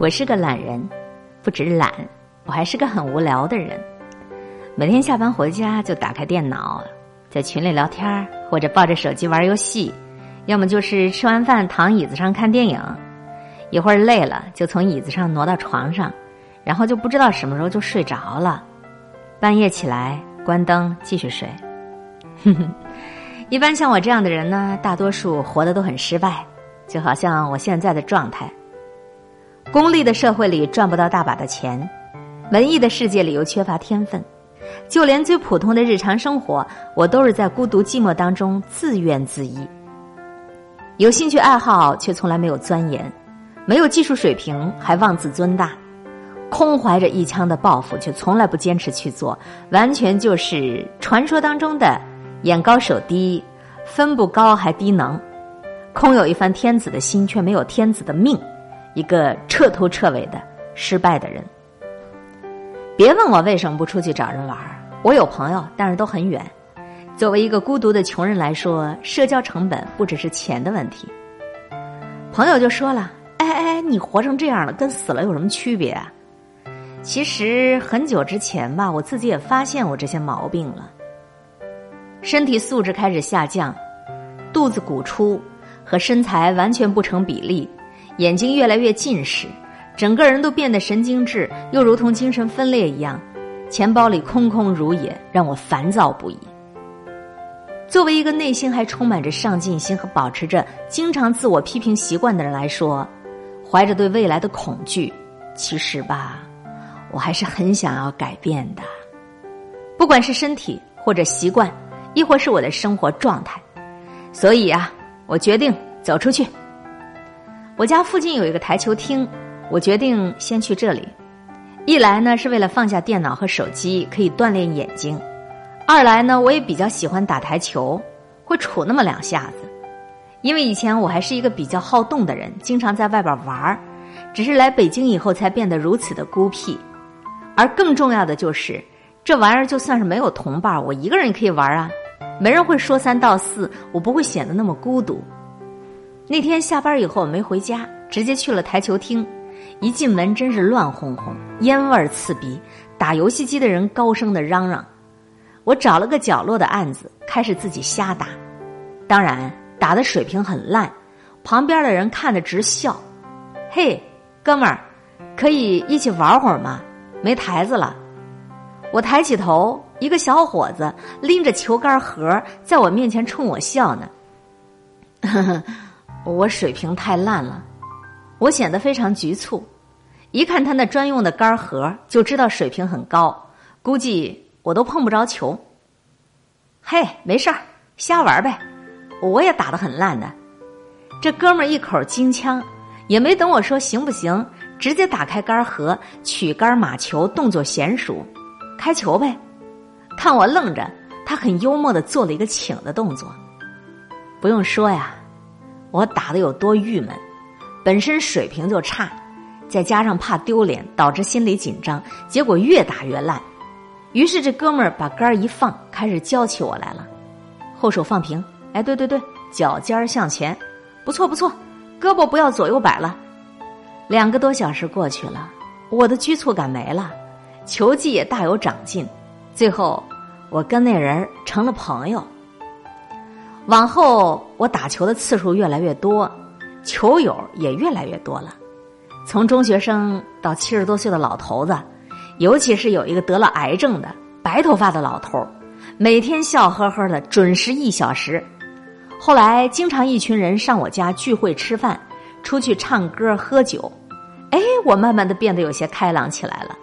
我是个懒人，不止懒，我还是个很无聊的人。每天下班回家就打开电脑，在群里聊天或者抱着手机玩游戏，要么就是吃完饭躺椅子上看电影。一会儿累了，就从椅子上挪到床上，然后就不知道什么时候就睡着了。半夜起来关灯继续睡。一般像我这样的人呢，大多数活得都很失败，就好像我现在的状态。功利的社会里赚不到大把的钱，文艺的世界里又缺乏天分，就连最普通的日常生活，我都是在孤独寂寞当中自怨自艾。有兴趣爱好却从来没有钻研，没有技术水平还妄自尊大，空怀着一腔的抱负却从来不坚持去做，完全就是传说当中的眼高手低，分不高还低能，空有一番天子的心却没有天子的命。一个彻头彻尾的失败的人。别问我为什么不出去找人玩儿我有朋友，但是都很远。作为一个孤独的穷人来说，社交成本不只是钱的问题。朋友就说了：“哎哎，你活成这样了，跟死了有什么区别啊？”其实很久之前吧，我自己也发现我这些毛病了。身体素质开始下降，肚子鼓出，和身材完全不成比例。眼睛越来越近视，整个人都变得神经质，又如同精神分裂一样。钱包里空空如也，让我烦躁不已。作为一个内心还充满着上进心和保持着经常自我批评习惯的人来说，怀着对未来的恐惧，其实吧，我还是很想要改变的。不管是身体或者习惯，亦或是我的生活状态，所以啊，我决定走出去。我家附近有一个台球厅，我决定先去这里。一来呢是为了放下电脑和手机，可以锻炼眼睛；二来呢我也比较喜欢打台球，会杵那么两下子。因为以前我还是一个比较好动的人，经常在外边玩儿，只是来北京以后才变得如此的孤僻。而更重要的就是，这玩意儿就算是没有同伴，我一个人也可以玩啊，没人会说三道四，我不会显得那么孤独。那天下班以后我没回家，直接去了台球厅。一进门真是乱哄哄，烟味儿刺鼻，打游戏机的人高声的嚷嚷。我找了个角落的案子，开始自己瞎打。当然打的水平很烂，旁边的人看得直笑。嘿，哥们儿，可以一起玩会儿吗？没台子了。我抬起头，一个小伙子拎着球杆盒在我面前冲我笑呢。我水平太烂了，我显得非常局促。一看他那专用的杆盒，就知道水平很高。估计我都碰不着球。嘿，没事儿，瞎玩呗。我也打得很烂的。这哥们儿一口金枪，也没等我说行不行，直接打开杆盒，取杆马球，动作娴熟，开球呗。看我愣着，他很幽默的做了一个请的动作。不用说呀。我打的有多郁闷，本身水平就差，再加上怕丢脸，导致心理紧张，结果越打越烂。于是这哥们儿把杆儿一放，开始教起我来了。后手放平，哎，对对对，脚尖儿向前，不错不错，胳膊不要左右摆了。两个多小时过去了，我的拘促感没了，球技也大有长进。最后，我跟那人成了朋友。往后，我打球的次数越来越多，球友也越来越多了。从中学生到七十多岁的老头子，尤其是有一个得了癌症的白头发的老头每天笑呵呵的，准时一小时。后来，经常一群人上我家聚会吃饭，出去唱歌喝酒。哎，我慢慢的变得有些开朗起来了。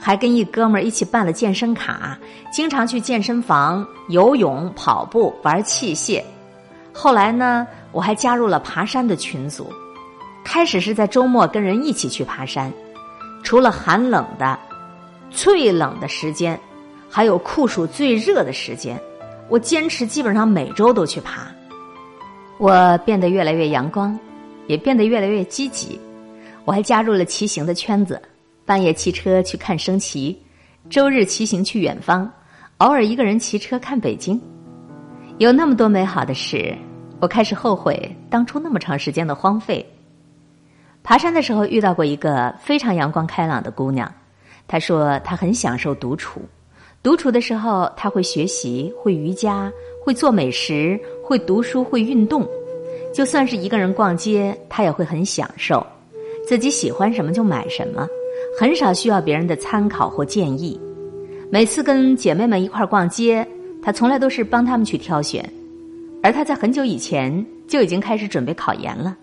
还跟一哥们儿一起办了健身卡，经常去健身房游泳、跑步、玩器械。后来呢，我还加入了爬山的群组。开始是在周末跟人一起去爬山，除了寒冷的、最冷的时间，还有酷暑最热的时间，我坚持基本上每周都去爬。我变得越来越阳光，也变得越来越积极。我还加入了骑行的圈子。半夜骑车去看升旗，周日骑行去远方，偶尔一个人骑车看北京，有那么多美好的事，我开始后悔当初那么长时间的荒废。爬山的时候遇到过一个非常阳光开朗的姑娘，她说她很享受独处，独处的时候她会学习、会瑜伽、会做美食、会读书、会运动，就算是一个人逛街，她也会很享受，自己喜欢什么就买什么，很少需要别人的参考或建议。每次跟姐妹们一块儿逛街，她从来都是帮她们去挑选，而她在很久以前就已经开始准备考研了。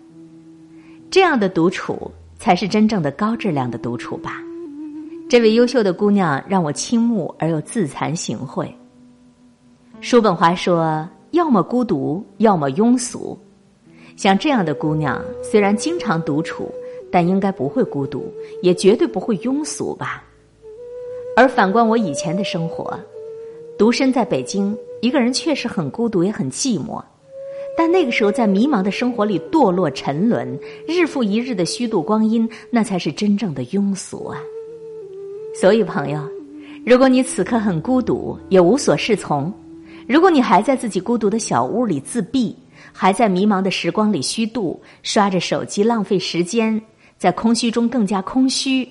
这样的独处才是真正的高质量的独处吧。这位优秀的姑娘让我倾慕而又自惭形秽。叔本华说：“要么孤独，要么庸俗。”像这样的姑娘，虽然经常独处，但应该不会孤独，也绝对不会庸俗吧。而反观我以前的生活，独身在北京，一个人确实很孤独，也很寂寞。但那个时候，在迷茫的生活里堕落沉沦，日复一日的虚度光阴，那才是真正的庸俗啊！所以，朋友，如果你此刻很孤独，也无所适从；如果你还在自己孤独的小屋里自闭，还在迷茫的时光里虚度，刷着手机浪费时间，在空虚中更加空虚，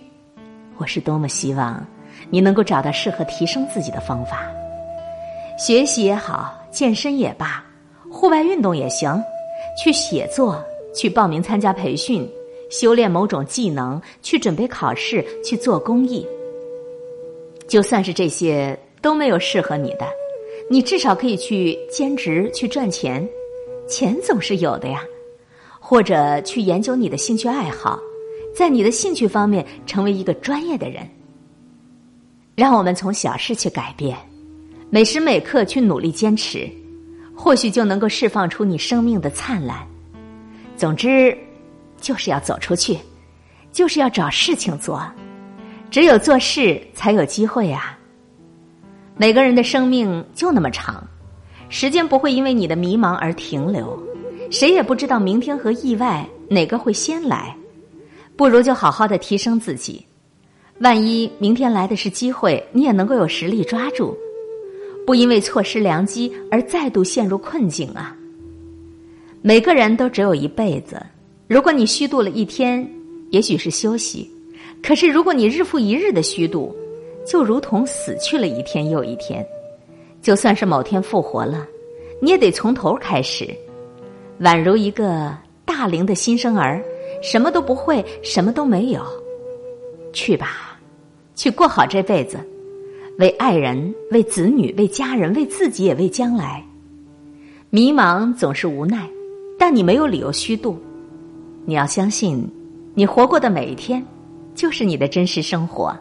我是多么希望你能够找到适合提升自己的方法，学习也好，健身也罢。户外运动也行，去写作，去报名参加培训，修炼某种技能，去准备考试，去做公益。就算是这些都没有适合你的，你至少可以去兼职去赚钱，钱总是有的呀。或者去研究你的兴趣爱好，在你的兴趣方面成为一个专业的人。让我们从小事去改变，每时每刻去努力坚持。或许就能够释放出你生命的灿烂。总之，就是要走出去，就是要找事情做。只有做事，才有机会啊！每个人的生命就那么长，时间不会因为你的迷茫而停留。谁也不知道明天和意外哪个会先来，不如就好好的提升自己。万一明天来的是机会，你也能够有实力抓住。不因为错失良机而再度陷入困境啊！每个人都只有一辈子，如果你虚度了一天，也许是休息；可是如果你日复一日的虚度，就如同死去了一天又一天。就算是某天复活了，你也得从头开始，宛如一个大龄的新生儿，什么都不会，什么都没有。去吧，去过好这辈子。为爱人，为子女，为家人，为自己，也为将来。迷茫总是无奈，但你没有理由虚度。你要相信，你活过的每一天，就是你的真实生活。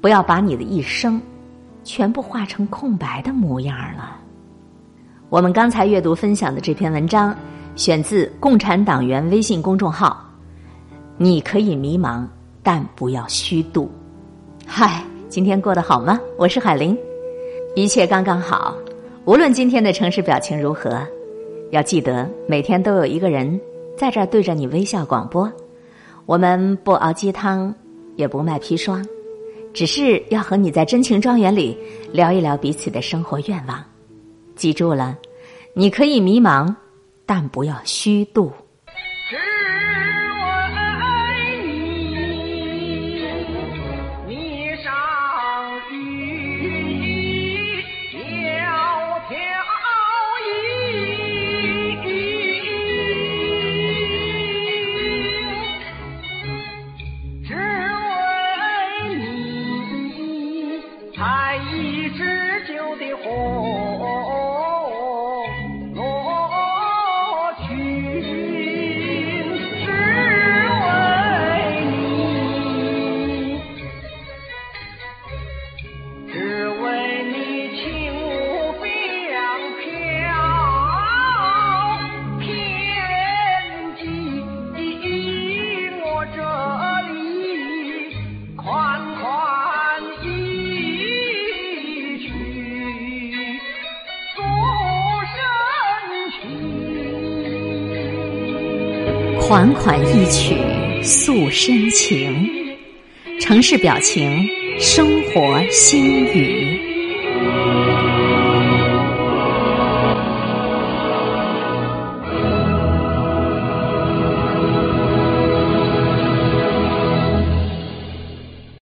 不要把你的一生，全部画成空白的模样了。我们刚才阅读分享的这篇文章，选自共产党员微信公众号。你可以迷茫，但不要虚度。嗨。今天过得好吗？我是海玲，一切刚刚好。无论今天的城市表情如何，要记得每天都有一个人在这儿对着你微笑广播。我们不熬鸡汤，也不卖砒霜，只是要和你在真情庄园里聊一聊彼此的生活愿望。记住了，你可以迷茫，但不要虚度。all. 款一曲诉深情，城市表情，生活心语。